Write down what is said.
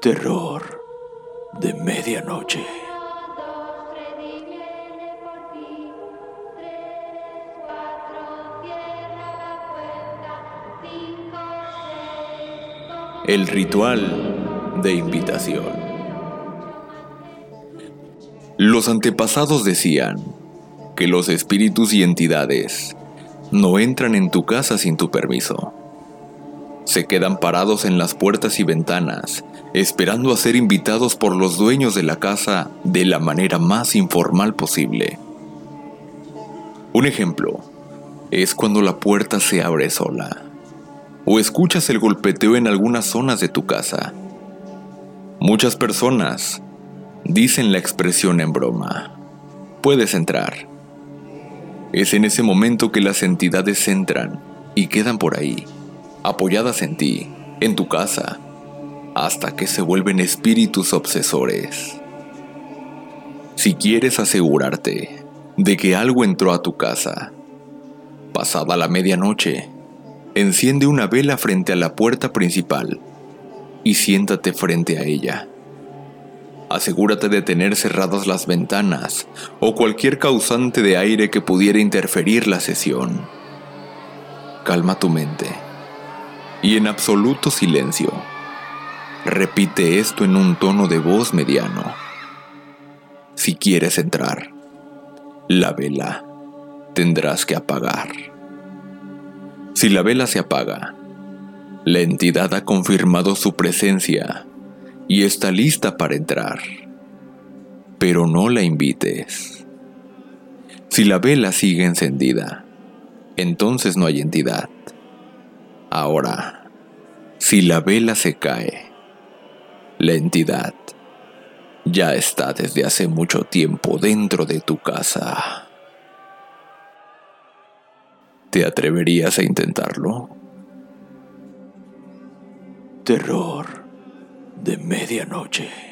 Terror de medianoche. El ritual de invitación. Los antepasados decían que los espíritus y entidades no entran en tu casa sin tu permiso. Se quedan parados en las puertas y ventanas, esperando a ser invitados por los dueños de la casa de la manera más informal posible. Un ejemplo es cuando la puerta se abre sola o escuchas el golpeteo en algunas zonas de tu casa. Muchas personas dicen la expresión en broma. Puedes entrar. Es en ese momento que las entidades entran y quedan por ahí, apoyadas en ti, en tu casa, hasta que se vuelven espíritus obsesores. Si quieres asegurarte de que algo entró a tu casa, pasada la medianoche, enciende una vela frente a la puerta principal y siéntate frente a ella. Asegúrate de tener cerradas las ventanas o cualquier causante de aire que pudiera interferir la sesión. Calma tu mente y en absoluto silencio. Repite esto en un tono de voz mediano. Si quieres entrar, la vela tendrás que apagar. Si la vela se apaga, la entidad ha confirmado su presencia y está lista para entrar. Pero no la invites. Si la vela sigue encendida, entonces no hay entidad. Ahora, si la vela se cae, la entidad ya está desde hace mucho tiempo dentro de tu casa. ¿Te atreverías a intentarlo? Terror de medianoche.